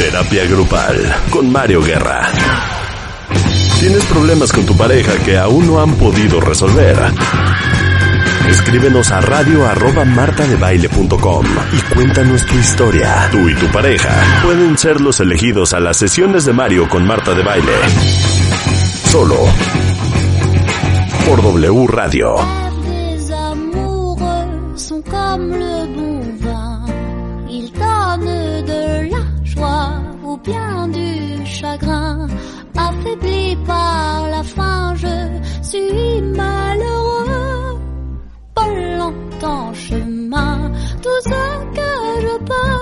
Terapia grupal con Mario Guerra. ¿Tienes problemas con tu pareja que aún no han podido resolver? Escríbenos a radio arroba martadebaile.com y cuéntanos tu historia. Tú y tu pareja pueden ser los elegidos a las sesiones de Mario con Marta de Baile. Solo por W Radio. Par la faim, je suis malheureux. Pas longtemps chemin, tout ce que je peux.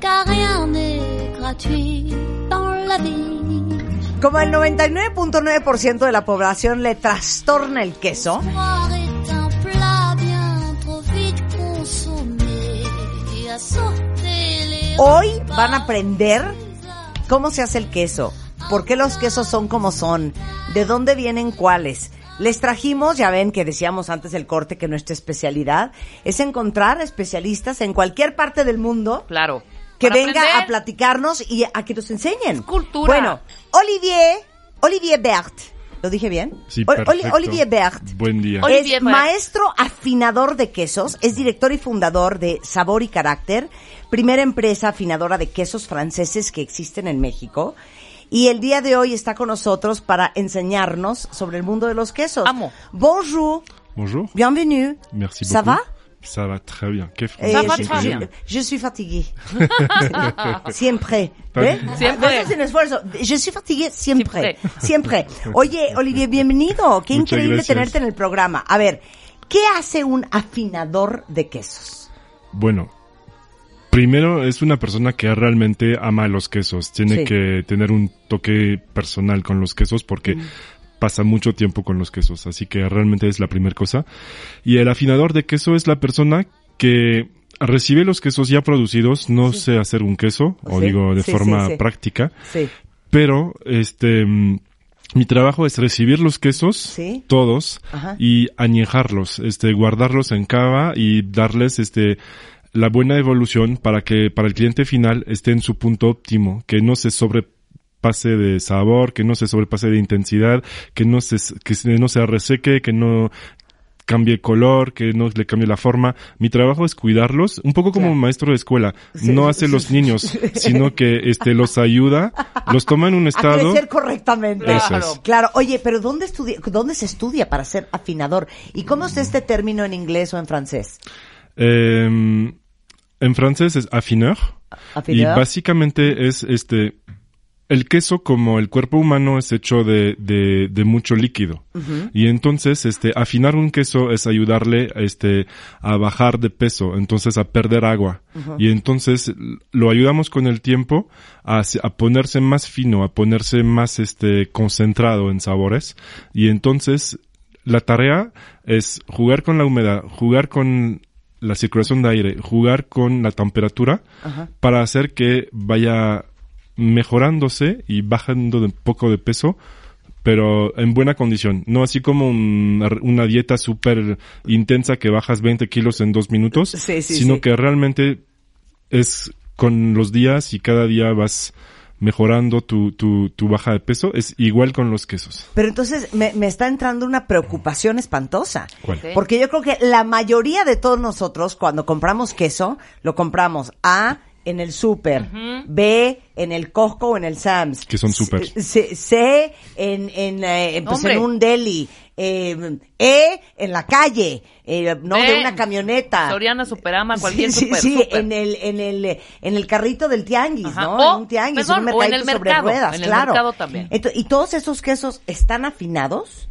Car rien n'est gratuit dans la vie. Como el 99.9% de la población le trastorna el queso, hoy van a aprender cómo se hace el queso, por qué los quesos son como son, de dónde vienen cuáles. Les trajimos, ya ven que decíamos antes del corte que nuestra especialidad es encontrar especialistas en cualquier parte del mundo Claro. que Para venga aprender. a platicarnos y a que nos enseñen. cultura. Bueno, Olivier, Olivier Bert, ¿lo dije bien? Sí, perfecto. Olivier Bert. Buen día. Es Olivier Bert. maestro afinador de quesos, es director y fundador de Sabor y Carácter, primera empresa afinadora de quesos franceses que existen en México. Y el día de hoy está con nosotros para enseñarnos sobre el mundo de los quesos. Amo. Bonjour, Bonjour. bienvenue. Merci Ça beaucoup. va? Ça va très bien. Qué Eh, Ça va je, très je- bien. je suis fatigué. siempre. ¿Eh? bien. Siempre. No es un esfuerzo. Je suis fatigué siempre. Siempre. Siempre. Oye, Olivier, bienvenido. Qué Muchas increíble gracias. tenerte en el programa. A ver, ¿qué hace un afinador de quesos? Bueno, primero es una persona que realmente ama los quesos. Tiene Sí. que tener un toque personal con los quesos porque pasa mucho tiempo con los quesos. Así que realmente es la primera cosa. Y el afinador de queso es la persona que recibe los quesos ya producidos. No sé hacer un queso, o Sí, digo de forma práctica. Sí. pero este mm, mi trabajo es recibir los quesos Sí. todos Ajá. y añejarlos, este guardarlos en cava y darles este la buena evolución para que para el cliente final esté en su punto óptimo, que no se sobrepase de sabor, que no se sobrepase de intensidad, que no se que no se reseque, que no cambie color, que no le cambie la forma. Mi trabajo es cuidarlos, un poco como Claro. un maestro de escuela. Sí. No hace los niños, sino que este los ayuda, los toma en un A estado. crecer correctamente. Es. Claro. Oye, pero ¿dónde, estudia, ¿dónde se estudia para ser afinador? ¿Y cómo es este término en inglés o en francés? Eh, en francés es affineur. Y Afinador. básicamente es este el queso como el cuerpo humano es hecho de, de, de mucho líquido. Y entonces, este, afinar un queso es ayudarle, este, a bajar de peso, entonces a perder agua. Y entonces lo ayudamos con el tiempo a, a ponerse más fino, a ponerse más, este, concentrado en sabores. Y entonces, la tarea es jugar con la humedad, jugar con la circulación de aire, jugar con la temperatura para hacer que vaya mejorándose y bajando un poco de peso, pero en buena condición. No así como un- una dieta súper intensa que bajas 20 kilos en dos minutos, Sí, sí, sino sí. que realmente es con los días y cada día vas mejorando tu, tu, tu baja de peso. Es igual con los quesos. Pero entonces me, me está entrando una preocupación espantosa. ¿Cuál? Porque yo creo que la mayoría de todos nosotros, cuando compramos queso, lo compramos A en el súper, B en el Costco o en el Sam's. Que son súper. C, C en, en, eh, pues, en un deli. Eh, e en la calle, eh, no B, de una camioneta. Soriana, Superama, cualquier sí, super, sí, super. en el, en el, en el carrito del tianguis, Ajá. ¿no? O, en un tianguis, perdón, un o en el sobre mercado, ruedas, en el claro. mercado también. ¿Y todos esos quesos están afinados?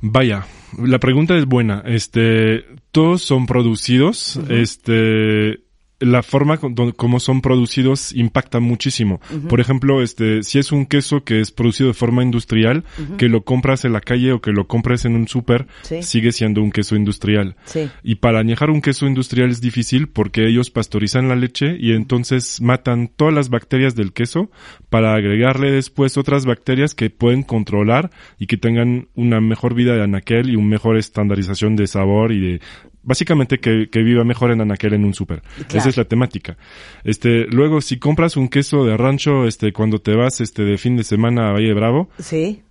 Vaya, la pregunta es buena. Este, todos son producidos. Este, la forma como son producidos impacta muchísimo. Por ejemplo, este, si es un queso que es producido de forma industrial, que lo compras en la calle o que lo compras en un súper, Sí. sigue siendo un queso industrial. Sí. Y para añejar un queso industrial es difícil porque ellos pastorizan la leche y entonces matan todas las bacterias del queso para agregarle después otras bacterias que pueden controlar y que tengan una mejor vida de anaquel y una mejor estandarización de sabor y de básicamente que, que viva mejor en anaquel en un súper. Claro. Esa es la temática. Este, luego, si compras un queso de rancho, este, cuando te vas, este, de fin de semana a Valle Bravo, Sí.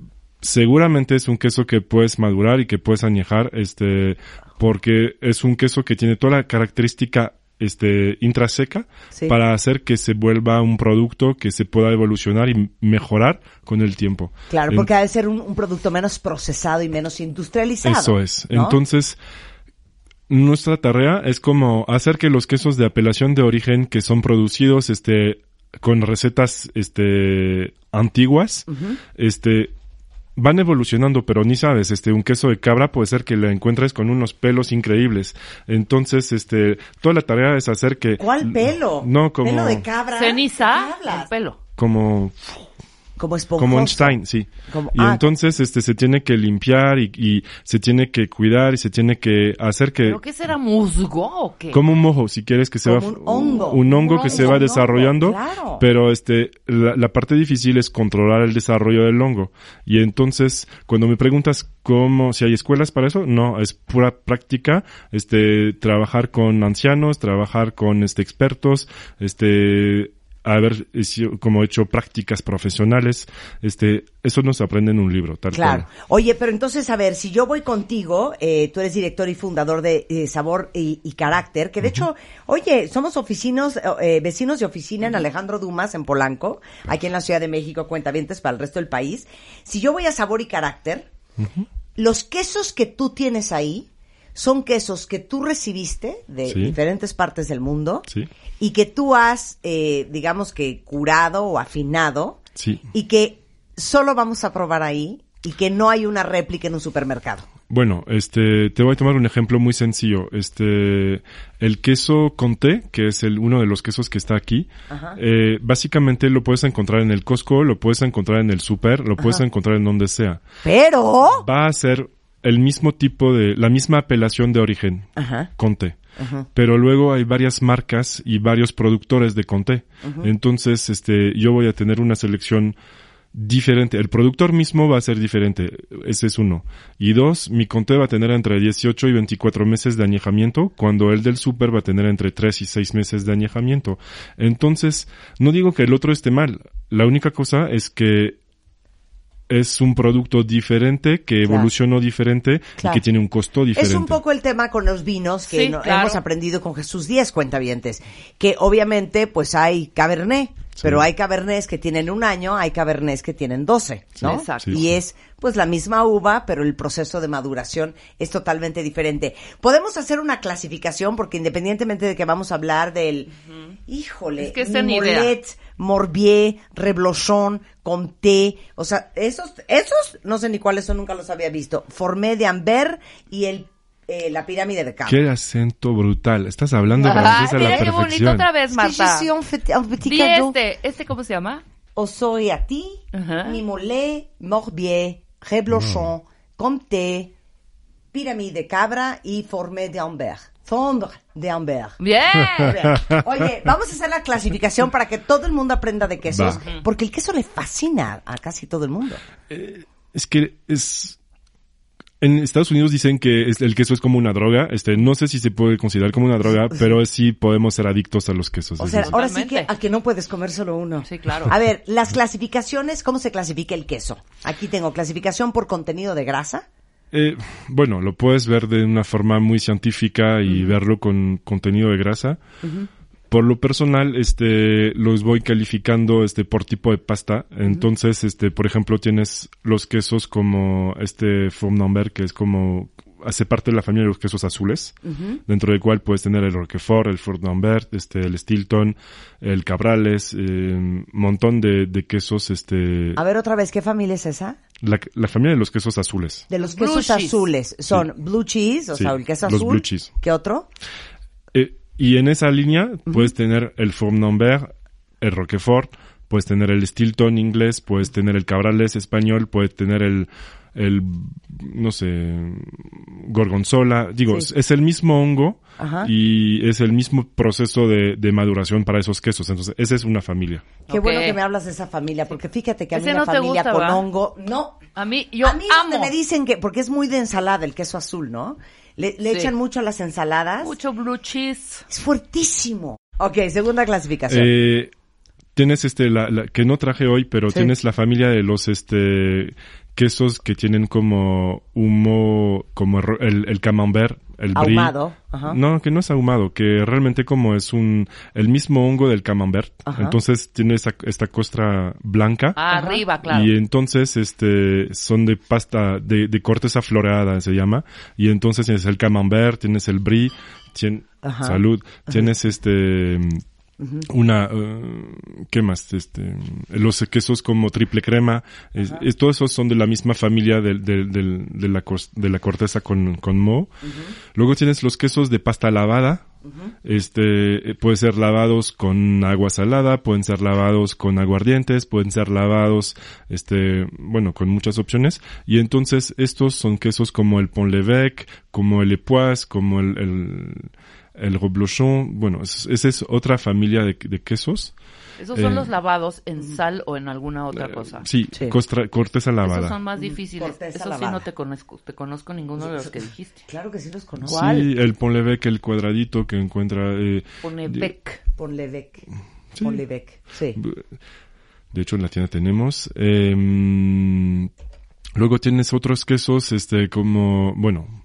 seguramente es un queso que puedes madurar y que puedes añejar, este, porque es un queso que tiene toda la característica este intraseca Sí. para hacer que se vuelva un producto que se pueda evolucionar y mejorar con el tiempo. Claro, porque ha de ser un, un producto menos procesado y menos industrializado. Eso es. ¿no? Entonces, nuestra tarea es como hacer que los quesos de apelación de origen que son producidos, este, con recetas, este, antiguas, este, van evolucionando, pero ni sabes, este, un queso de cabra puede ser que lo encuentres con unos pelos increíbles. Entonces, este, toda la tarea es hacer que... ¿Cuál pelo? No, como... Pelo de cabra. ¿De Ceniza, qué hablas? el pelo. Como Como esponjoso. como Einstein, sí. Como- y ah. entonces este se tiene que limpiar y, y se tiene que cuidar y se tiene que hacer que ¿Pero qué será musgo o qué? como un mojo, si quieres que se Como va un hongo. un hongo Un que se va hongo, desarrollando, claro. pero este la, la parte difícil es controlar el desarrollo del hongo. Y entonces cuando me preguntas cómo si hay escuelas para eso, no, es pura práctica, este trabajar con ancianos, trabajar con este expertos, este haber como hecho prácticas profesionales, este, eso no se aprende en un libro, tal Claro. cual. Oye, pero entonces, a ver, si yo voy contigo, eh, tú eres director y fundador de eh, Sabor y, y Carácter, que de hecho, oye, somos oficinos, eh, vecinos de oficina en Alejandro Dumas, en Polanco, aquí en la Ciudad de México, cuentavientes para el resto del país. Si yo voy a Sabor y Carácter, los quesos que tú tienes ahí son quesos que tú recibiste de Sí. diferentes partes del mundo Sí. y que tú has, eh, digamos que curado o afinado Sí. y que solo vamos a probar ahí y que no hay una réplica en un supermercado. Bueno, este, te voy a tomar un ejemplo muy sencillo. Este, el queso Conté, que es el, uno de los quesos que está aquí, eh, básicamente lo puedes encontrar en el Costco, lo puedes encontrar en el super, lo puedes encontrar en donde sea. Pero, Va a ser el mismo tipo de, la misma apelación de origen, Ajá. Conté. Pero luego hay varias marcas y varios productores de Conté. Entonces, este, yo voy a tener una selección diferente. El productor mismo va a ser diferente. Ese es uno. Y dos, mi Conté va a tener entre 18 y 24 meses de añejamiento, cuando el del super va a tener entre 3 y 6 meses de añejamiento. Entonces, no digo que el otro esté mal. La única cosa es que es un producto diferente, que Claro. evolucionó diferente Claro. y que tiene un costo diferente. es un poco el tema con los vinos que Sí, no- claro. hemos aprendido con Jesús Díaz, cuentavientes. Que obviamente, pues hay Cabernet, pero hay Cabernets que tienen un año, hay Cabernets que tienen 12, ¿no? Exacto. Y es, pues, la misma uva, pero el proceso de maduración es totalmente diferente. Podemos hacer una clasificación, porque independientemente de que vamos a hablar del, híjole, Es que Morbier, Reblochon, Comté, o sea, esos, esos, no sé ni cuáles son, nunca los había visto. Formé de Amber y el, eh, la pirámide de Cabo. Qué acento brutal. Estás hablando francés a la mira qué bonito perfección. otra vez, Es que yo Marta. cadeau. este, ¿este cómo se llama? Osoy a ti, Ajá. Mimolet, Morbier, Reblochon, Comté, pirámide de Cabra y Formé de Amber. Fondre de Amber. Bien. Oye, vamos a hacer la clasificación para que todo el mundo aprenda de quesos, Va. porque el queso le fascina a casi todo el mundo. Es que es... En Estados Unidos dicen que el queso es como una droga. Este, no sé si se puede considerar como una droga, pero sí podemos ser adictos a los quesos. O sea, ahora sí que a que no puedes comer solo uno. Sí, claro. A ver, las clasificaciones, ¿cómo se clasifica el queso? Aquí tengo clasificación por contenido de grasa. Eh, bueno, lo puedes ver de una forma muy científica y verlo con contenido de grasa. Por lo personal, este, los voy calificando, este, por tipo de pasta. Entonces, este, por ejemplo, tienes los quesos como este Fondambert, que es como, hace parte de la familia de los quesos azules, dentro del cual puedes tener el Roquefort, el Fondambert, este, el Stilton, el Cabrales, eh, montón de, de quesos, este, A ver otra vez, ¿qué familia es esa? La, la familia de los quesos azules. De los Blue quesos cheese. azules. Son Sí. blue cheese, o Sí, sea, el queso los azul. blue cheese. ¿Qué otro? Eh, y en esa línea puedes tener el Fournambert, el Roquefort, puedes tener el Stilton inglés, puedes tener el Cabrales español, puedes tener el, el no sé, Gorgonzola. Digo, Sí. es, el mismo hongo Ajá. y es el mismo proceso de, de maduración para esos quesos. Entonces, esa es una familia. Qué bueno que me hablas de esa familia, porque fíjate que a mí Ese la no te familia gusta, con hongo, no. A mí, yo a mí donde amo. me dicen que, porque es muy de ensalada el queso azul, ¿no? Le, le Sí. echan mucho a las ensaladas. Mucho blue cheese. Es fuertísimo. Ok, segunda clasificación. Eh, tienes este, la, la- que no traje hoy, pero Sí. tienes la familia de los, este, quesos que tienen como humo, como el, el camembert, el brie. Ahumado. Ajá. No, que no es ahumado, que realmente como es un, el mismo hongo del camembert. Ajá. Entonces tiene esta, esta costra blanca. Arriba, claro. Y entonces, este, son de pasta, de, de corteza floreada, se llama. Y entonces tienes el camembert, tienes el brie, tien- Ajá. salud, tienes este, una, eh, ¿qué más? Este, los quesos como triple crema, es- es- todos esos son de la misma familia del- del- del- de, la, cos- de la corteza con, con moho. Luego tienes los quesos de pasta lavada, este, eh, puede ser lavados con agua salada, pueden ser lavados con aguardientes, pueden ser lavados, este, bueno, con muchas opciones. Y entonces estos son quesos como el Pont l'Evêque, como el Epoisse, como el, el, el reblochon. Bueno, es- esa es otra familia de, de quesos. Esos son eh, los lavados en sal o en alguna otra cosa. Sí, Sí. costra- corteza lavada. Esos son más difíciles. Corteza Esos sí no te conozco. Te conozco ninguno de los que dijiste. Claro que sí los conozco. Sí, el l'Evêque, el cuadradito que encuentra, eh, Pone de- Beck. Ponle bec. Sí. Ponle bec. Sí. De hecho, en la tienda tenemos. Em, luego tienes otros quesos, este, como, bueno,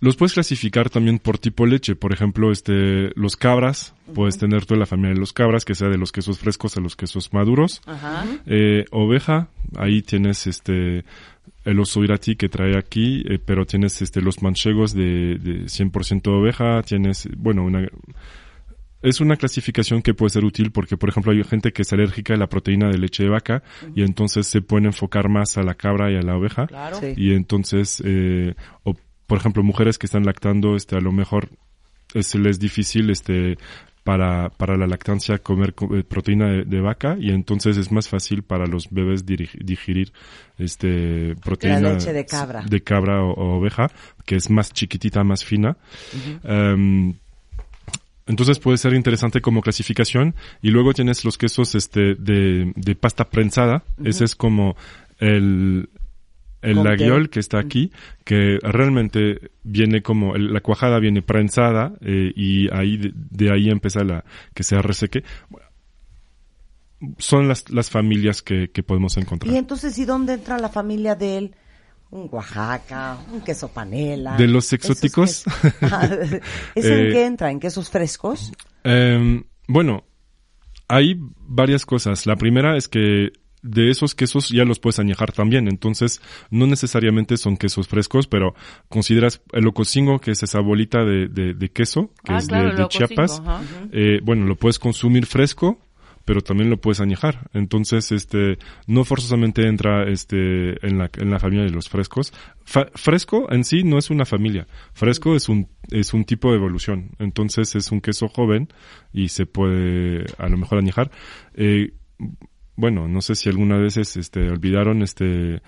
los puedes clasificar también por tipo leche. Por ejemplo, este, los cabras, puedes tener toda la familia de los cabras, que sea de los quesos frescos a los quesos maduros. Ajá. Eh, oveja, ahí tienes este, el oso irati que trae aquí, eh, pero tienes este, los manchegos de, de 100% oveja, tienes, bueno, una, es una clasificación que puede ser útil porque, por ejemplo, hay gente que es alérgica a la proteína de leche de vaca y entonces se pueden enfocar más a la cabra y a la oveja. Claro. Sí. Y entonces, eh, por ejemplo, mujeres que están lactando, este, a lo mejor se les es difícil, este, para, para la lactancia comer co- eh, proteína de, de vaca y entonces es más fácil para los bebés digerir, este, proteína leche de cabra. de cabra o, o oveja, que es más chiquitita, más fina. Em, entonces puede ser interesante como clasificación. Y luego tienes los quesos este de, de pasta prensada. Ese es como el, el laguiol que está aquí, que realmente viene como, el- la cuajada viene prensada eh, y ahí de, de ahí empieza la que se reseque. Son las, las familias que, que podemos encontrar. Y entonces, ¿y dónde entra la familia de él? Un Oaxaca, un queso panela. ¿De los exóticos? Ajá. ¿Eso en Eh, qué entra? ¿En quesos frescos? Em, bueno, hay varias cosas. La primera es que de esos quesos ya los puedes añejar también. Entonces, no necesariamente son quesos frescos, pero consideras el ocosingo, que es esa bolita de, de- de queso, que Ah, es claro, de, Chiapas. Eh, bueno, lo puedes consumir fresco, pero también lo puedes añejar. Entonces, este, no forzosamente entra, este, en la, en la familia de los frescos. Fa- fresco en sí no es una familia. Fresco es un, es un tipo de evolución. Entonces, es un queso joven y se puede, a lo mejor, añejar. Eh, bueno, no sé si alguna vez, este, olvidaron, este,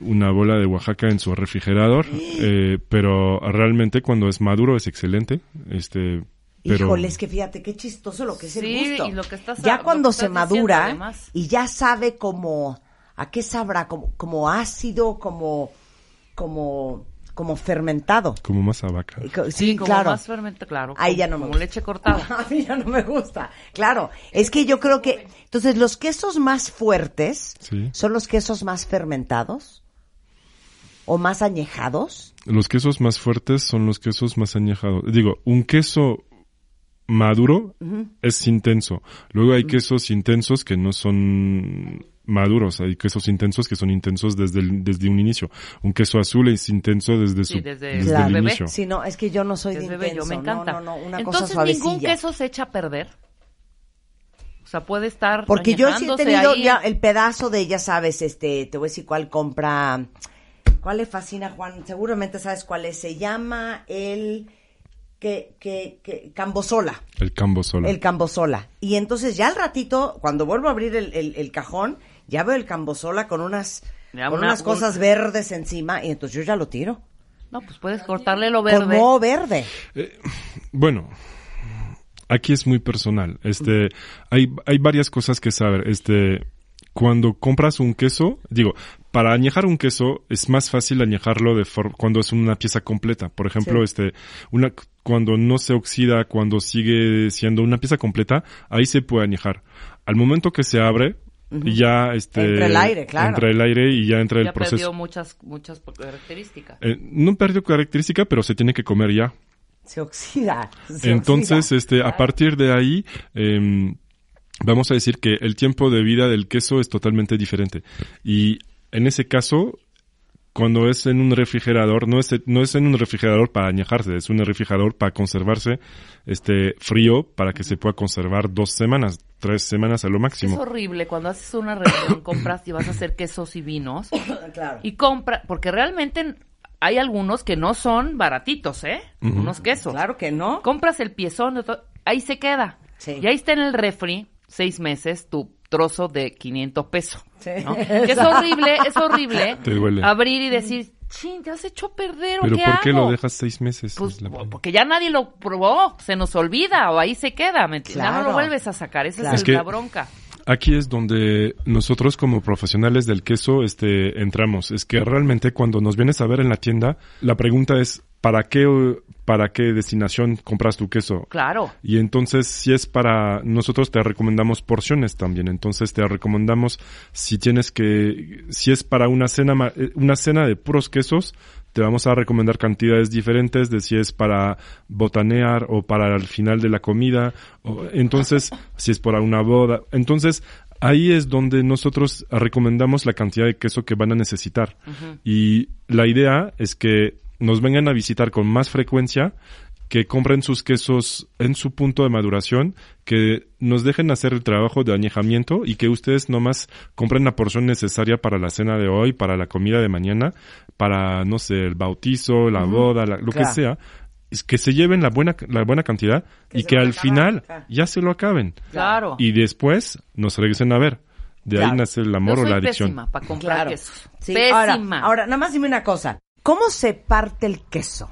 una bola de Oaxaca en su refrigerador, eh, pero realmente cuando es maduro es excelente, este, pero Híjole, es que fíjate qué chistoso lo que es el gusto. y lo que estás- ya lo cuando que se estás madura y ya sabe como a qué sabrá, como, como ácido, como como como fermentado. como más a vaca. Sí, Sí, como claro. más fermento, claro. Ahí como- ya no me Como gusta. leche cortada. A mí ya no me gusta. Claro, es que yo creo que entonces los quesos más fuertes Sí. son los quesos más fermentados o más añejados. Los quesos más fuertes son los quesos más añejados. Digo, un queso maduro es intenso. Luego hay quesos intensos que no son maduros. Hay quesos intensos que son intensos desde, el- desde un inicio. Un queso azul es intenso desde Sí, su, desde- desde Claro. el bebé. inicio. Sí, no, es que yo no soy de Es bebé, yo intenso. me encanta. No, no, no, una Entonces, cosa ningún queso se echa a perder. O sea, puede estar Porque yo sí he tenido ahí. ya el pedazo de, ya sabes, este, te voy a decir cuál compra, cuál le fascina Juan, seguramente sabes cuál es, se llama el que, que, que, Cambosola, El cambo solo. el Cambosola. Y entonces ya al ratito, cuando vuelvo a abrir el, el, el cajón, ya veo el Cambosola con unas, Ya con una- unas cosas verdes encima, y entonces yo ya lo tiro. No, pues puedes cortarle lo verde. Con moho verde. Bueno, aquí es muy personal. Este, hay, hay varias cosas que saber. Este, cuando compras un queso, digo, para añejar un queso es más fácil añejarlo de for- cuando es una pieza completa. Por ejemplo, Sí. este, una, cuando no se oxida, cuando sigue siendo una pieza completa, ahí se puede añejar. Al momento que se abre, ya este, Entra el aire, claro. entra el aire y ya entra Ya el proceso. perdió muchas, muchas características. Eh, no perdió característica, pero se tiene que comer ya. Se oxida. se Entonces, oxida. este, a partir de ahí, em, vamos a decir que el tiempo de vida del queso es totalmente diferente. Y en ese caso, cuando es en un refrigerador, no es, no es en un refrigerador para añejarse, es un refrigerador para conservarse, este, frío, para que se pueda conservar dos semanas, tres semanas a lo Es máximo. horrible cuando haces una reunión, compras y vas a hacer quesos y vinos Claro. y compra, porque realmente hay algunos que no son baratitos, ¿eh? Unos quesos. Claro que no. Compras el piezón, ahí se queda. Sí. Y ahí está en el refri, seis meses, tu trozo de 500 pesos. Sí. ¿no? Que es horrible, es horrible Te duele. abrir y decir, chin, te has hecho a perder, ¿o Pero qué ¿por qué hago?" lo dejas seis meses? Pues Es la- porque ya nadie lo probó, se nos olvida o ahí se queda, ¿me entiendes? Ya no Claro. lo vuelves a sacar, esa Claro. es, Es que- la bronca. Aquí es donde nosotros como profesionales del queso este entramos. Es que realmente cuando nos vienes a ver en la tienda, la pregunta es ¿para qué para qué destinación compras tu queso? Claro. Y entonces, si es para, nosotros te recomendamos porciones también. Entonces te recomendamos si tienes que, si es para una cena, eh, una cena de puros quesos, te vamos a recomendar cantidades diferentes de si es para botanear o para el final de la comida. O, entonces, si es para una boda. Entonces, ahí es donde nosotros recomendamos la cantidad de queso que van a necesitar. Y la idea es que nos vengan a visitar con más frecuencia, que compren sus quesos en su punto de maduración, que nos dejen hacer el trabajo de añejamiento y que ustedes nomás compren la porción necesaria para la cena de hoy, para la comida de mañana, para, no sé, el bautizo, la boda, la- lo Claro. que sea. Es que se lleven la buena, la buena cantidad Que y que al acaban, final claro. ya se lo acaben. Claro. Y después nos regresen a ver. De Claro. ahí nace el Yo amor o la adicción. pésima para comprar Claro. quesos. Sí, Pésima. Ahora, ahora, nada más dime una cosa. ¿Cómo se parte el queso?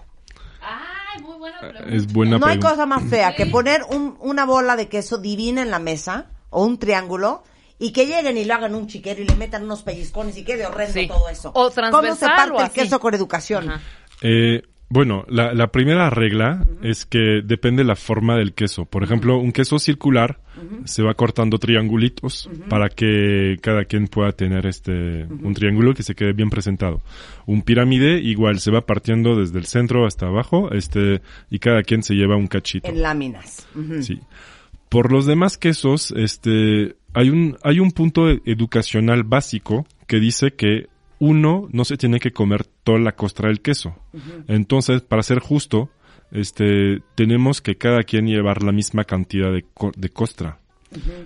Ay, muy buena pregunta. Es buena no hay pregunta. cosa más fea que poner un- una bola de queso divina en la mesa o un triángulo y que lleguen y lo hagan un chiquero y le metan unos pellizcones y quede horrendo Sí. todo eso. O ¿Cómo se parte o el queso con educación? Eh, bueno, la, la primera regla es que depende la forma del queso. Por ejemplo, un queso circular se va cortando triangulitos para que cada quien pueda tener este un triángulo que se quede bien presentado. Un pirámide igual se va partiendo desde el centro hasta abajo, este y cada quien se lleva un cachito. En láminas. Sí. Por los demás quesos, este, hay un, hay un punto educacional básico que dice que uno no se tiene que comer toda la costra del queso. Entonces, para ser justo, este, tenemos que cada quien llevar la misma cantidad de, co- de costra.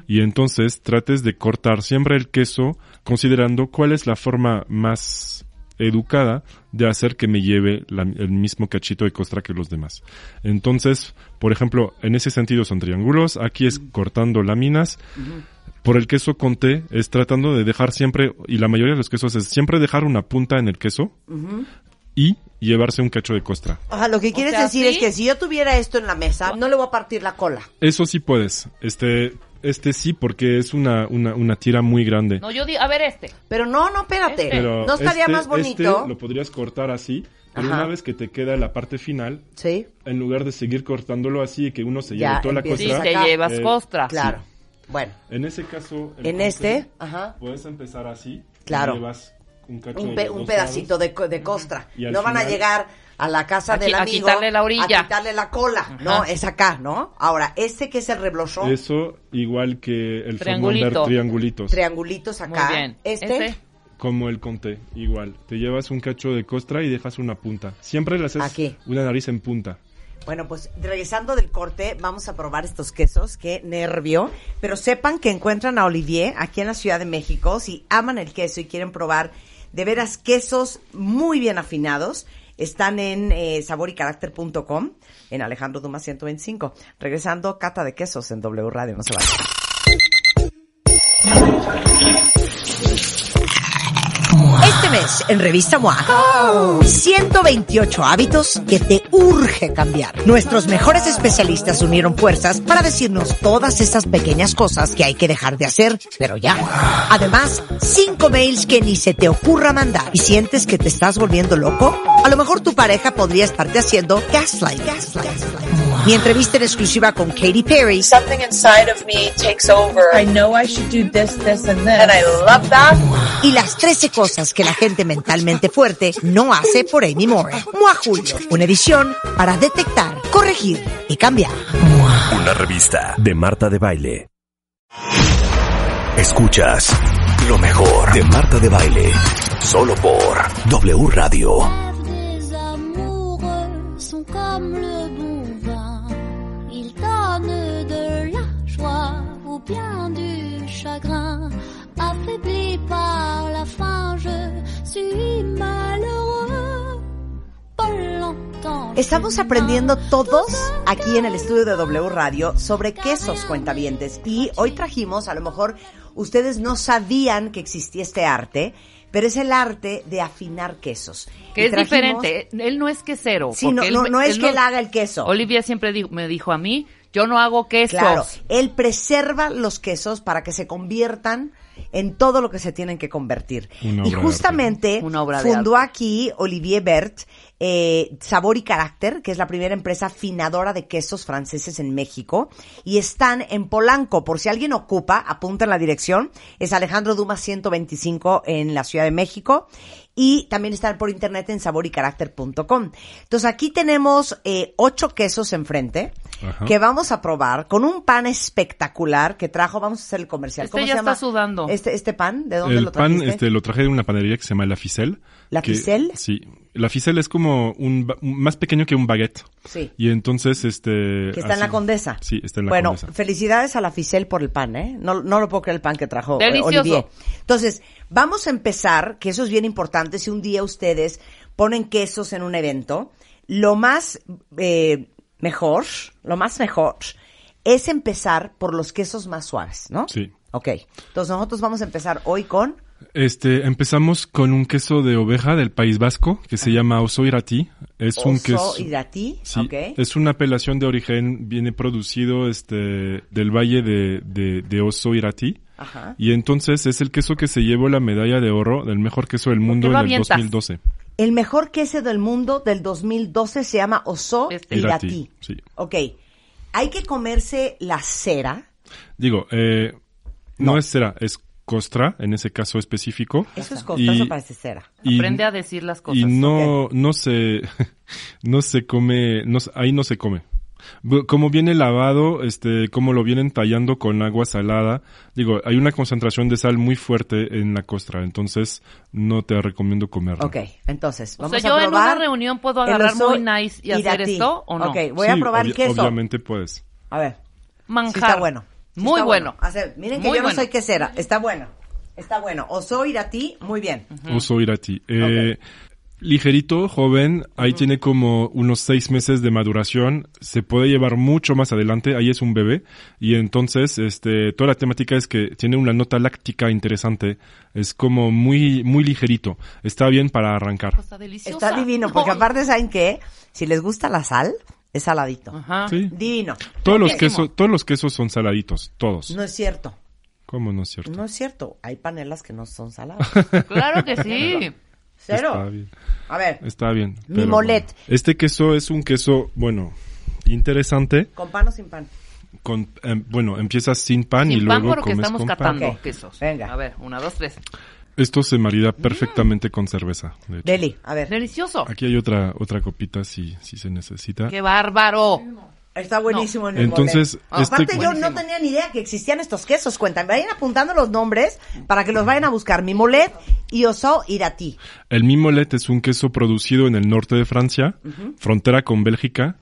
Y entonces trates de cortar siempre el queso considerando cuál es la forma más educada de hacer que me lleve la- el mismo cachito de costra que los demás. Entonces, por ejemplo, en ese sentido son triángulos, aquí es cortando láminas. Por el queso conté es tratando de dejar siempre, y la mayoría de los quesos es siempre dejar una punta en el queso y llevarse un cacho de costra. O sea, lo que quieres sea, decir ¿sí? es que si yo tuviera esto en la mesa, no le voy a partir la cola. Eso sí puedes. Este, este sí, porque es una, una, una tira muy grande. No, yo di, a ver este. Pero no, no, espérate. Este. Pero ¿No estaría este- más bonito? este lo podrías cortar así, pero Ajá. una vez que te queda la parte final, Sí, en lugar de seguir cortándolo así y que uno se Ya, lleve toda la empiezas Sí, costra, te llevas Eh, costra. claro. Bueno, en ese caso, en este, ajá, puedes empezar así, Claro. y llevas un cacho un, de pe- un pedacito de, de costra. Y No van a llegar a la casa A del qui- a amigo quitarle la orilla. a quitarle la cola. No, es acá, ¿no? Ahora, este que es el reblochón, Eso igual que el Triangulito. Triangulito. triangulitos. triangulitos acá. Muy bien. Este, como el conté, igual. Te llevas un cacho de costra y dejas una punta. Siempre le haces Aquí. una nariz en punta. Bueno, pues regresando del corte, vamos a probar estos quesos. Qué nervio. Pero sepan que encuentran a Olivier aquí en la Ciudad de México. Si aman el queso y quieren probar de veras quesos muy bien afinados, están en eh, en Alejandro Dumas 125. Regresando, cata de quesos en W Radio. No se vayan. En Revista MOA, 128 hábitos que te urge cambiar. Nuestros mejores especialistas unieron fuerzas para decirnos todas esas pequeñas cosas que hay que dejar de hacer, pero ya. Además, 5 mails que ni se te ocurra mandar. ¿Y sientes que te estás volviendo loco? A lo mejor tu pareja podría estarte haciendo gaslight. gaslight. Mi entrevista en exclusiva con Katy Perry something inside of me takes over. I know I should do this, this, and this. And I love that. y las 13 cosas que la gente mentalmente fuerte no hace por Amy Moore. Mua Julio, una edición para detectar, corregir y cambiar. Una revista de Marta de Baile. Escuchas lo mejor de Marta de Baile. Solo por W Radio. Estamos aprendiendo todos aquí en el estudio de W Radio sobre quesos cuentavientes y hoy trajimos, a lo mejor ustedes no sabían que existía este arte, pero es el arte de afinar quesos. Que Y es trajimos- diferente. Él no es quesero. Sí, no, es él que él haga el queso. Olivia siempre me dijo a mí, yo no hago quesos. Claro, él preserva los quesos para que se conviertan en todo lo que se tienen que convertir. Y justamente fundó aquí Olivier Bert eh, Sabor y Carácter, que es la primera empresa afinadora de quesos franceses en México, y están en Polanco. Por si alguien ocupa, apunta en la dirección, es Alejandro Dumas 125 en la Ciudad de México. Y también están por internet en saborycarácter.com. Entonces aquí tenemos eh, ocho quesos enfrente Ajá. que vamos a probar con un pan espectacular que trajo. Vamos a hacer el comercial. Este ¿Cómo ya se llama? está sudando. Este, este pan, ¿de dónde El lo pan trajiste? este, lo traje de una panadería que se llama La Ficelle. ¿La que- Ficelle? Sí. La Ficelle es como un, más pequeño que un baguette. Sí. Y entonces, este... Que está en la Condesa. Sí, está en la bueno, Condesa. felicidades a la Ficel por el pan, ¿eh? No, no lo puedo creer el pan que trajo eh, Delicioso. Olivier. Entonces, vamos a empezar, que eso es bien importante, si un día ustedes ponen quesos en un evento, lo más eh, mejor, lo más mejor es empezar por los quesos más suaves, ¿no? Sí. Ok. Entonces nosotros vamos a empezar hoy con... Este, empezamos con un queso de oveja del País Vasco que se llama Oso Irati. Es un Oso queso... Irati, Sí, ok. es una apelación de origen, viene producido este del valle de, de, de Oso Irati. Ajá. Y entonces es el queso que se llevó la medalla de oro del mejor queso del mundo en el avientas? 2012. El mejor queso del mundo del 2012 se llama Oso Este. Irati. Irati, sí. Ok. Hay que comerse la cera. Digo, eh, no. No. es cera, es costra en ese caso específico. Eso es costoso Y- parece cera. Y, Aprende a decir las cosas. y no, no se, no se come, no, se- ahí no se come. Como viene lavado, este, como lo vienen tallando con agua salada, digo, hay una concentración de sal muy fuerte en la costra, entonces no te recomiendo comerlo. Ok, entonces, O vamos sea, yo a en probar. una reunión puedo agarrar muy nice y hacer esto, ¿o no? Ok, voy a Sí, probar el obvi- queso. Obviamente puedes. A ver, Manjar. sí está bueno. Muy bueno. Hacer- miren que Muy yo no soy quesera. Está bueno. Está bueno. Oso Irati, muy bien. Oso Irati. Eh, Ligerito, joven, ahí tiene como unos seis meses de maduración, se puede llevar mucho más adelante, ahí es un bebé, y entonces, este, toda la temática es que tiene una nota láctica interesante, es como muy, muy ligerito, está bien para arrancar. Está deliciosa. Está divino, porque aparte, ¿saben qué? Si les gusta la sal, es saladito. Ajá. Sí. Divino. Todos los quesos, todos los quesos son saladitos, todos. No es cierto. ¿Cómo no es cierto? No es cierto. Hay panelas que no son saladas. Claro que sí. Cero. Está bien. A ver, Está bien. Mi molet. bueno. Este queso es un queso, bueno, interesante. ¿con pan o sin pan? Con, em, bueno, empiezas sin pan y Sin pan luego porque comes estamos con catando pan. Quesos. venga. A ver, una, dos, tres. Esto se marida perfectamente con cerveza. de hecho. Deli, a ver. Delicioso. Aquí hay otra otra copita si si se necesita. ¡Qué bárbaro! Está buenísimo en el Entonces, este- Aparte, yo no tenía ni idea que existían estos quesos. Cuentan, vayan apuntando los nombres para que los vayan a buscar. Mi molet y oso irati. El mimolet es un queso producido en el norte de Francia, frontera con Bélgica.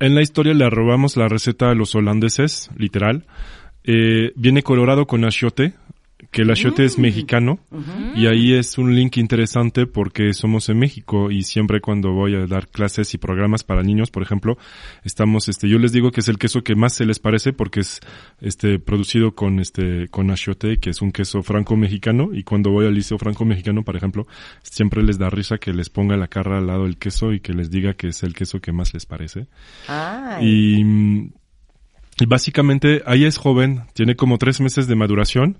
En la historia le robamos la receta a los holandeses, literal. Eh, viene colorado con achiote, que el achiote Mm. es mexicano y ahí es un link interesante porque somos en México y siempre cuando voy a dar clases y programas para niños, por ejemplo, estamos, este, yo les digo que es el queso que más se les parece porque es, este, producido con, este, con achiote, que es un queso franco-mexicano y cuando voy al liceo franco-mexicano, por ejemplo, siempre les da risa que les ponga la cara al lado del queso y que les diga que es el queso que más les parece. Ay. Y, y básicamente ahí es joven, tiene como tres meses de maduración,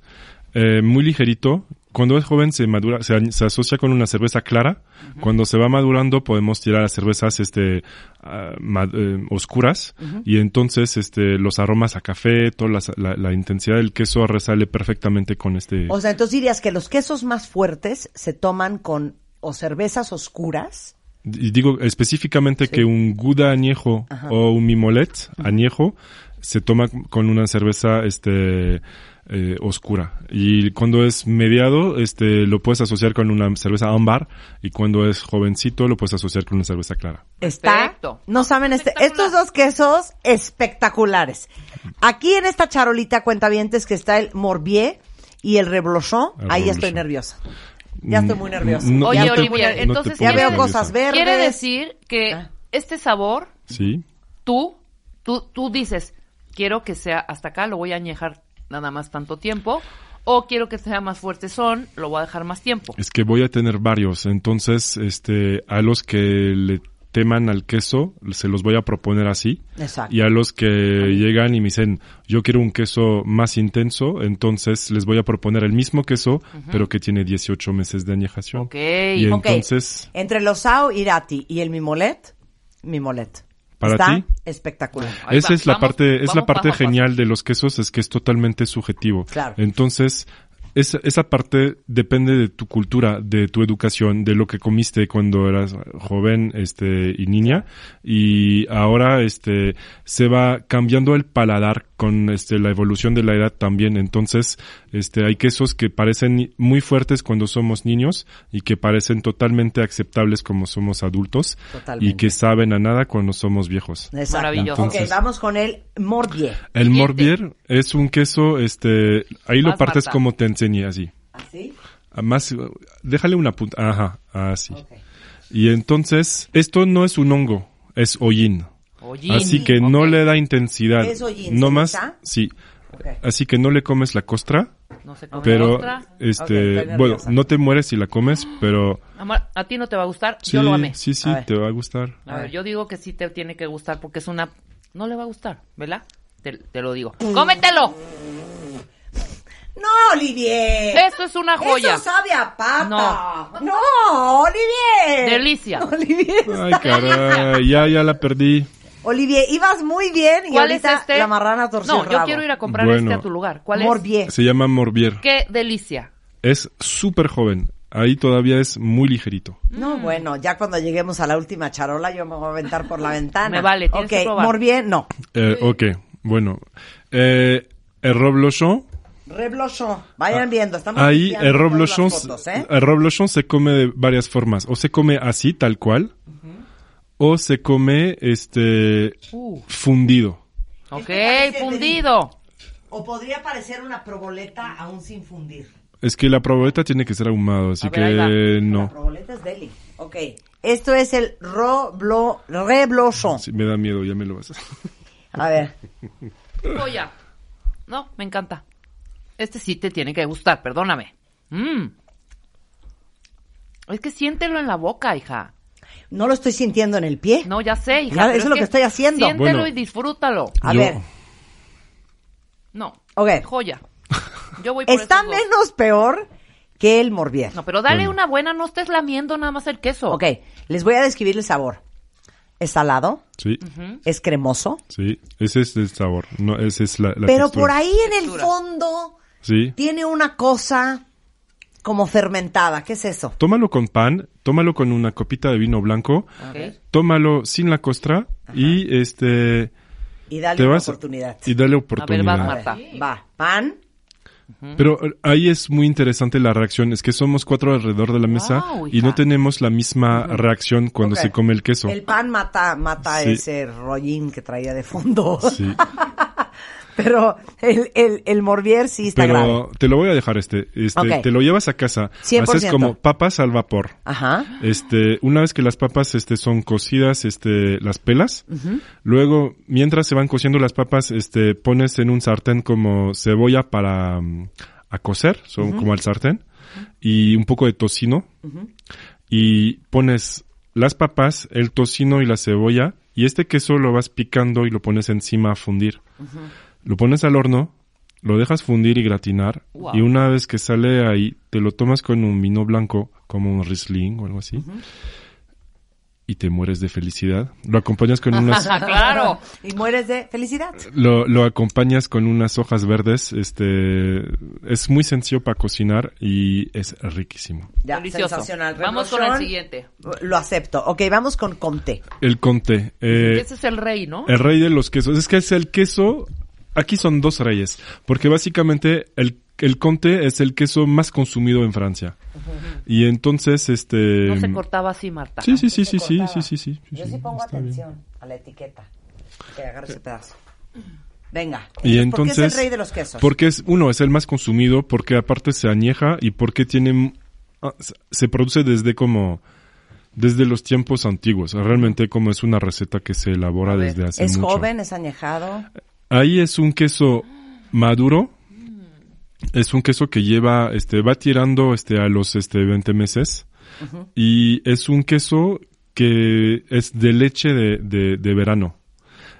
eh, muy ligerito. Cuando es joven se madura, se, asocia con una cerveza clara. Cuando se va madurando podemos tirar a cervezas este ah, eh, oscuras y entonces este los aromas a café, toda la, la- la intensidad del queso resale perfectamente con este. O sea, entonces dirías que los quesos más fuertes se toman con o cervezas oscuras. Y digo específicamente que un Gouda añejo o un Mimolet añejo se toma con una cerveza este eh, oscura y cuando es mediado este lo puedes asociar con una cerveza ámbar y cuando es jovencito lo puedes asociar con una cerveza clara. Está. Perfecto. No saben este, estos dos quesos espectaculares. Aquí en esta charolita cuentavientes que está el Morbier y el Reblochon, El ahí estoy nerviosa. Ya estoy muy nerviosa. No- Oye, no no te entonces Ya veo nerviosa. cosas verdes. Quiere decir que Ah. este sabor, Sí. tú, tú, tú dices, quiero que sea hasta acá, lo voy a añejar nada más tanto tiempo, o quiero que sea más fuerte son, lo voy a dejar más tiempo. Es que voy a tener varios, entonces este a los que le teman al queso se los voy a proponer así. Exacto. Y a los que llegan y me dicen, yo quiero un queso más intenso, entonces les voy a proponer el mismo queso, pero que tiene 18 meses de añejación. Ok. Y Ok. entonces, Entre los Sao Irati y el Mimolet, Mimolet. Para Está ti. espectacular. Esa es la vamos- parte, es la parte genial de los quesos, es que es totalmente subjetivo. Claro. Entonces, esa, esa parte depende de tu cultura, de tu educación, de lo que comiste cuando eras joven, este, y niña. Y ahora, este, se va cambiando el paladar con, este, la evolución de la edad también. Entonces, este, hay quesos que parecen muy fuertes cuando somos niños y que parecen totalmente aceptables como somos adultos. Totalmente. Y que saben a nada cuando somos viejos. Exacto. Maravilloso. Ok, Entonces- vamos con el Morbier. El. Morbier es un queso, este, ahí lo partes Marta. como te enseñé, así. ¿Así? Ah, Más, eh, déjale una punta, ajá, así. Ok. Y entonces, esto no es un hongo, es hollín. Hollín. Así que no le da intensidad. ¿Es hollín, No más, sí. Así que no le comes la costra, No se come pero, otra. este, Ok, estoy bueno, no te mueres si la comes, pero Amor, a ti no te va a gustar, sí, yo lo amé. sí, sí, te va a gustar. A ver, yo digo que sí te tiene que gustar porque es una... No le va a gustar, ¿verdad? Te, te lo digo. ¡Cómetelo! No, Olivier. Eso es una joya. Eso sabe a pata. No. No, Olivier. Delicia. Olivier. Ay, caray, ya, ya la perdí. Olivier, ibas muy bien y ¿Cuál es ahorita este? la marrana torció No, el yo quiero ir a comprar Bueno. este a tu lugar. ¿Cuál Morbier. Se llama Morbier. es? ¡Qué delicia! Es súper joven. Ahí todavía es muy ligerito. No, bueno, ya cuando lleguemos a la última charola yo me voy a aventar por la ventana. Me vale, tienes Ok, que probar. Morbier, no. Eh, ok, bueno. Eh, el Roblochon, Reblochon. Vayan viendo, estamos ahí el todas las Roblochon, fotos, ¿eh? el Roblochon se come de varias formas. O se come así, tal cual, o se come este Uh, fundido. ok, fundido. O podría parecer una proboleta aún sin fundir. Es que la proboleta tiene que ser ahumado, así ver, que La no. proboleta es deli. Ok. Esto es el Roblo, Reblochon. Sí, me da miedo, ya me lo vas a... A ver. Joya. No, me encanta. Este sí te tiene que gustar, perdóname. Mm. Es que siéntelo en la boca, hija. No lo estoy sintiendo en el pie. No, ya sé, hija. Ya, eso es lo que estoy haciendo. Siéntelo Bueno. y disfrútalo. A Yo- ver. No, Ok. joya. Yo voy por Está esos dos. menos peor que el Morbier. No, pero dale Bueno. una buena, no estés lamiendo nada más el queso. Ok, les voy a describir el sabor. Es salado, Sí, es cremoso, sí, ese es el sabor, no, esa es la, la pero textura. por ahí en el fondo Sí. tiene una cosa como fermentada. ¿Qué es eso? Tómalo con pan, tómalo con una copita de vino blanco, tómalo sin la costra y este Y dale te una vas oportunidad. y dale A ver, oportunidad. A Marta. ver, Va, pan. Pero eh, ahí es muy interesante la reacción, es que somos cuatro alrededor de la mesa Wow, y no tenemos la misma reacción cuando se come el queso. El pan mata, mata Sí. ese rollín que traía de fondo. Sí. Pero el, el, el Morbier sí está grave. Pero te lo voy a dejar este, este, te lo llevas a casa, 100%. haces como papas al vapor. Ajá. Este, una vez que las papas este son cocidas, este las pelas, luego mientras se van cociendo las papas, este pones en un sartén como cebolla para mm, a cocer, son como al sartén y un poco de tocino y pones las papas, el tocino y la cebolla y este queso lo vas picando y lo pones encima a fundir. Lo pones al horno, lo dejas fundir y gratinar Wow. y una vez que sale ahí te lo tomas con un vino blanco como un Riesling o algo así y te mueres de felicidad. Lo acompañas con unas claro. Y mueres de felicidad. lo, lo acompañas con unas hojas verdes, este es muy sencillo para cocinar y es riquísimo. Ya, Delicioso. sensacional. Vamos con el siguiente. Lo acepto. Ok, vamos con Conté. El conté, eh, Ese es el rey, ¿no? el rey de los quesos. Es que es el queso, aquí son dos reyes, porque básicamente el, el conté es el queso más consumido en Francia. Y entonces, este... No se cortaba así, Marta. Sí, sí, sí, sí, sí, sí, sí, sí, Yo sí, sí pongo bien. atención a la etiqueta. Que agarre ese pedazo. Venga. Y ¿Por entonces, qué es el rey de los quesos? Porque es, uno, es el más consumido, porque aparte se añeja y porque tiene, ah, se- produce desde como, desde los tiempos antiguos. Realmente como es una receta que se elabora desde hace es mucho. joven, es añejado. Ahí es un queso maduro. Es un queso que lleva, este, va tirando, este, a los, este, 20 meses. Y es un queso que es de leche de, de, de verano.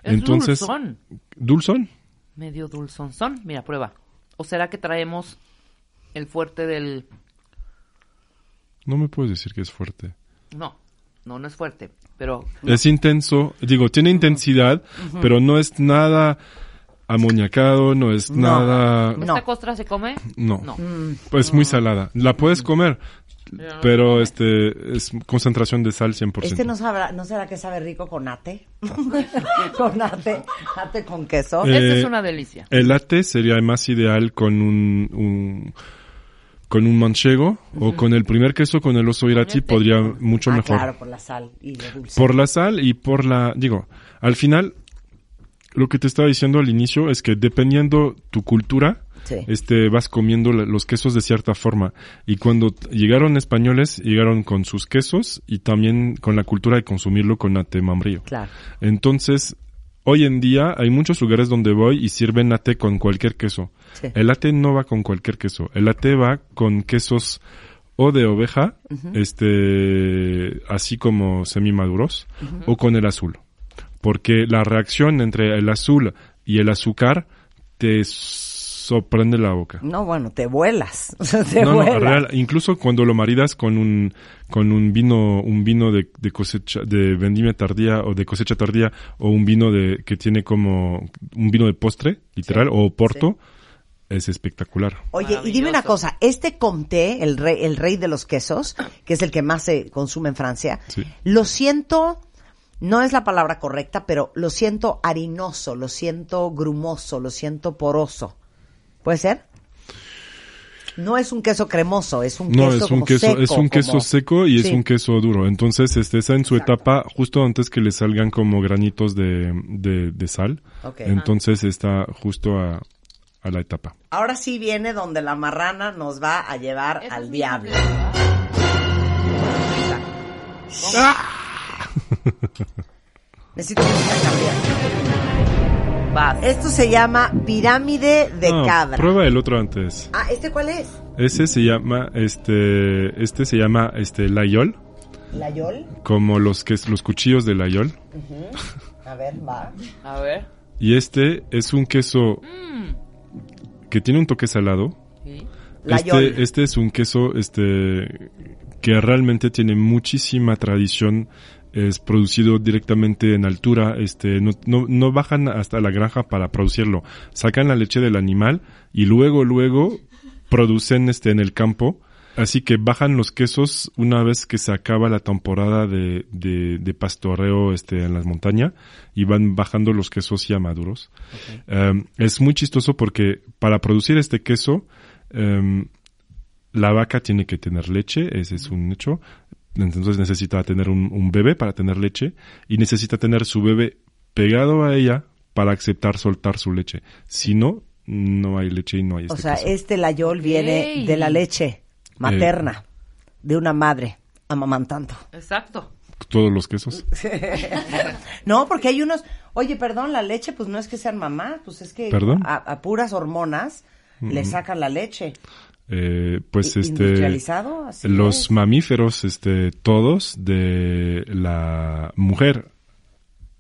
Es Entonces, dulzón. dulzón. Medio dulzonzón. Mira, prueba. ¿O será que traemos el fuerte del... No me puedes decir que es fuerte. No, no, no es fuerte. Pero Es intenso, digo, tiene intensidad, pero no es nada amoñacado, no es No. nada, No. ¿esta costra se come? no, No. pues muy salada. La puedes comer, pero este es concentración de sal 100%. Este no sabrá, ¿no será que sabe rico con ate? con ate, ate con queso. Eh, Esta es una delicia. El latte sería más ideal con un, un- con un manchego o con el primer queso con el oso irati podría mucho ah, mejor. claro, por la sal y lo dulce. Por la sal y por la, digo, al final, lo que te estaba diciendo al inicio es que dependiendo tu cultura, Sí. este, vas comiendo la- los quesos de cierta forma. Y cuando llegaron españoles, llegaron con sus quesos y también con la cultura de consumirlo con ate membrillo. Claro. Entonces, hoy en día hay muchos lugares donde voy y sirven ate con cualquier queso. Sí. El ate no va con cualquier queso. El ate va con quesos o de oveja, este, así como semimaduros, o con el azul. Porque la reacción entre el azul y el azúcar te sorprende la boca. No, bueno, te vuelas. Te No, no, vuelas. real, incluso cuando lo maridas con un con un vino un vino de, de cosecha de vendimia tardía o de cosecha tardía o un vino de que tiene como un vino de postre literal o porto es espectacular. Oye, y dime una cosa, este Comté, el rey, el rey de los quesos, que es el que más se consume en Francia, Sí. lo siento, no es la palabra correcta, pero lo siento harinoso, lo siento grumoso, lo siento poroso. ¿Puede ser? No es un queso cremoso, es un No, queso es un como queso, seco, es un queso seco y es un queso duro. Entonces, este está en su etapa justo antes que le salgan como granitos de, de, de sal. Entonces está justo a, a la etapa. Ahora sí viene donde la marrana nos va a llevar al diablo. Necesito cambiar. Vas. Esto se llama pirámide de No, cabra. Prueba el otro antes. Ah, ¿este cuál es? Ese se llama, este, este se llama, este, layol, ¿La Yol? como los que los cuchillos de layol. A ver, va. A ver. Y este es un queso que tiene un toque salado. Sí. Layol. Este, este es un queso, este, que realmente tiene muchísima tradición. Es producido directamente en altura, este, no, no, no bajan hasta la granja para producirlo. Sacan la leche del animal y luego, luego producen este en el campo. Así que bajan los quesos una vez que se acaba la temporada de, de, de pastoreo este, en las montañas y van bajando los quesos ya maduros. Um, es muy chistoso porque para producir este queso, um, la vaca tiene que tener leche, ese es un hecho. Entonces necesita tener un, un bebé para tener leche y necesita tener su bebé pegado a ella para aceptar soltar su leche. Si no, no hay leche y no hay este O sea, este layol viene de la leche materna, de una madre amamantando. Exacto. Todos los quesos. No, porque hay unos, oye, perdón, la leche, pues no es que sean mamá, pues es que ¿Perdón? A, a puras hormonas le sacan la leche. Eh, pues este industrializado, así los es. mamíferos este todos de la mujer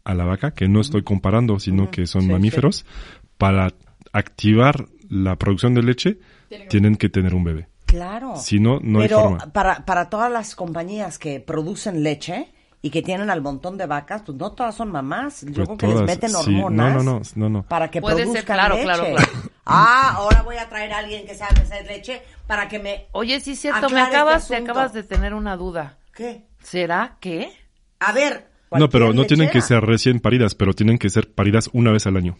a la vaca que no estoy comparando sino que son Sí, mamíferos para activar la producción de leche tienen que tener un bebé Claro. Si no, no hay Pero forma. para, para todas las compañías que producen leche y que tienen al montón de vacas, pues no todas son mamás. Yo Pues creo que les meten sí. hormonas. No, no, no, no, no. Para que Puede ser, produzcan claro, leche. claro, claro. Ah, ahora voy a traer a alguien que sabe hacer leche para que me... Oye, sí es cierto, me Aclara acabas, este me acabas de tener una duda. ¿Qué? ¿Será que? A ver. No, pero no tienen que ser recién paridas, pero tienen que ser paridas una vez al año.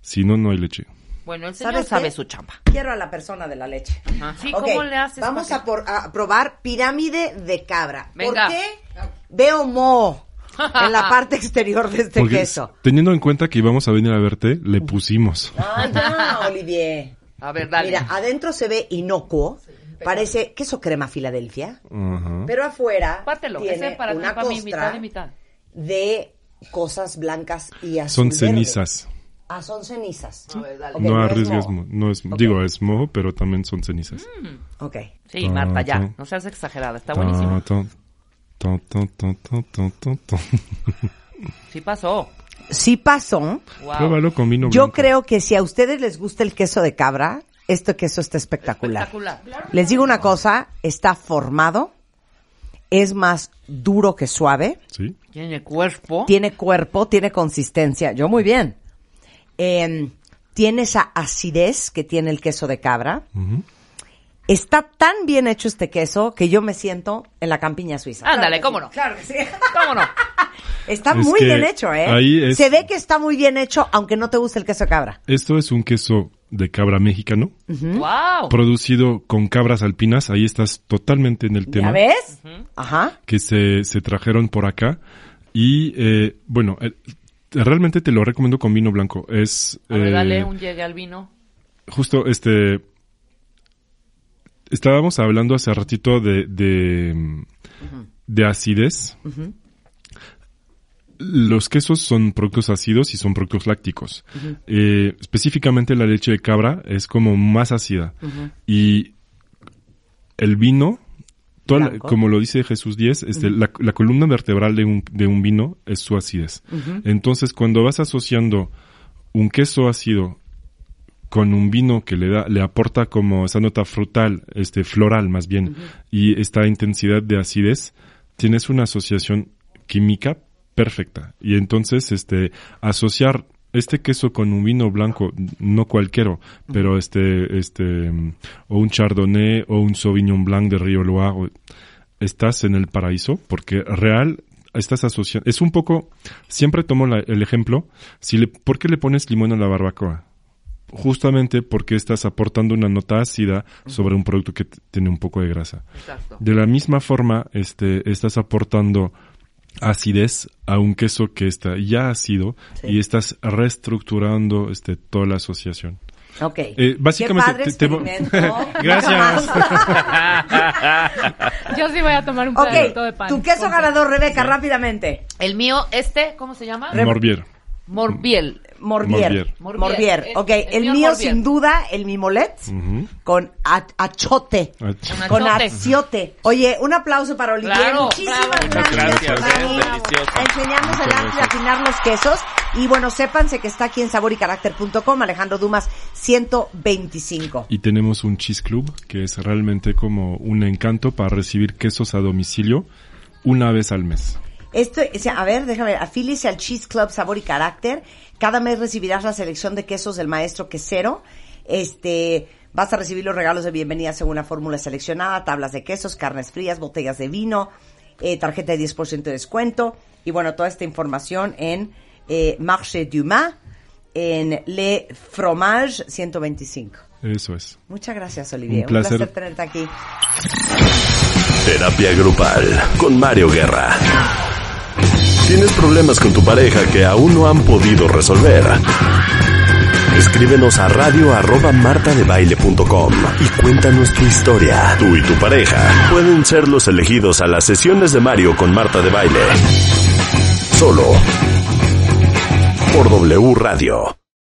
Si no, no hay leche. Bueno, el señor ¿Sabes sabe qué? su chamba. Quiero a la persona de la leche. Ajá. Sí, ¿cómo le haces? Vamos a, por- a probar pirámide de cabra. Venga. ¿Por qué? Veo moho en la parte exterior de este Porque queso. teniendo en cuenta que íbamos a venir a verte, le pusimos. Ay, ya, Olivier. A ver, dale. Mira, adentro se ve inocuo. Parece queso crema Filadelfia. Pero afuera Pártelo, tiene ese para ti, una para mí, costra mitad y mitad. de cosas blancas y azul Son verde. cenizas. Ah, son cenizas. A ver, dale. Ok, no es arriesgues, moho. mo- no es, Ok. digo, es mojo, pero también son cenizas. Ok. Sí, Marta, ya. No seas exagerada, está buenísimo. Sí pasó. Sí pasó. Wow. Pruébalo con vino Yo blanco. creo que si a ustedes les gusta el queso de cabra, este queso está espectacular. Espectacular. Les digo una cosa, está formado, es más duro que suave, Sí. Tiene cuerpo. tiene cuerpo, tiene consistencia. Yo muy bien. Eh, tiene esa acidez que tiene el queso de cabra. Está tan bien hecho este queso que yo me siento en la campiña suiza. Ándale, cómo sí, no. Claro que sí. ¿Cómo no? Está Es muy bien hecho, ¿eh? ahí es- Se ve que está muy bien hecho, aunque no te guste el queso de cabra. Esto es un queso de cabra mexicano, Wow. producido con cabras alpinas. Ahí estás totalmente en el tema. ¿Ya ves? Ajá. que se, se trajeron por acá. Y eh, bueno, eh, realmente te lo recomiendo con vino blanco. Es A ver, eh, dale un llegue al vino. justo este. Estábamos hablando hace ratito de, de, de acidez. Los quesos son productos ácidos y son productos lácticos. Eh, específicamente la leche de cabra es como más ácida. Y el vino, toda la- Blanco. como lo dice Jesús 10, este, la, la columna vertebral de un, de un vino es su acidez. Entonces, cuando vas asociando un queso ácido con un vino que le da, le aporta como esa nota frutal, este, floral más bien, y esta intensidad de acidez, tienes una asociación química perfecta. Y entonces, este, asociar este queso con un vino blanco, no cualquiera, pero este, este, o un chardonnay o un sauvignon blanc de Río Loire, estás en el paraíso, porque real estás asociando, es un poco, siempre tomo la- el ejemplo, si le, ¿por qué le pones limón a la barbacoa? Justamente porque estás aportando una nota ácida sobre un producto que tiene un poco de grasa. Exacto. De la misma forma, este, estás aportando acidez a un queso que está ya ácido y estás reestructurando este, toda la asociación. Ok. Eh, básicamente, Qué padre te- te. Gracias. Yo sí voy a tomar un ok, pedacito de pan. tu queso ganador, Rebeca, rápidamente. El mío, este, ¿cómo se llama? Morbier. Morbiel. Morbier. Morbier. Morbier. Es- Ok, el el mío Morbier. sin duda, el mimolet, con achote. Ach- Con Achote. aciote. Oye, un aplauso para Olivier. Claro, Muchísimas bravo. gracias, Gracias, a enseñarnos el arte de afinar los quesos. Y bueno, sépanse que está aquí en saborycaracter.com, Alejandro Dumas 125. Y tenemos un cheese club que es realmente como un encanto para recibir quesos a domicilio una vez al mes. Esto, a ver, déjame ver. Afíliese al Cheese Club Sabor y Carácter. Cada mes recibirás la selección de quesos del maestro quesero. Este, vas a recibir los regalos de bienvenida según una fórmula seleccionada, tablas de quesos, carnes frías, botellas de vino, eh, tarjeta de 10% de descuento. Y bueno, toda esta información en eh, Marché Dumas, en Le Fromage 125. Eso es. Muchas gracias, Olivier. Un placer. Un placer tenerte aquí. Terapia grupal con Mario Guerra. ¿Tienes problemas con tu pareja que aún no han podido resolver? Escríbenos a radio martadebaile.com y cuéntanos tu historia. Tú y tu pareja pueden ser los elegidos a las sesiones de Mario con Marta de Baile. Solo por W Radio.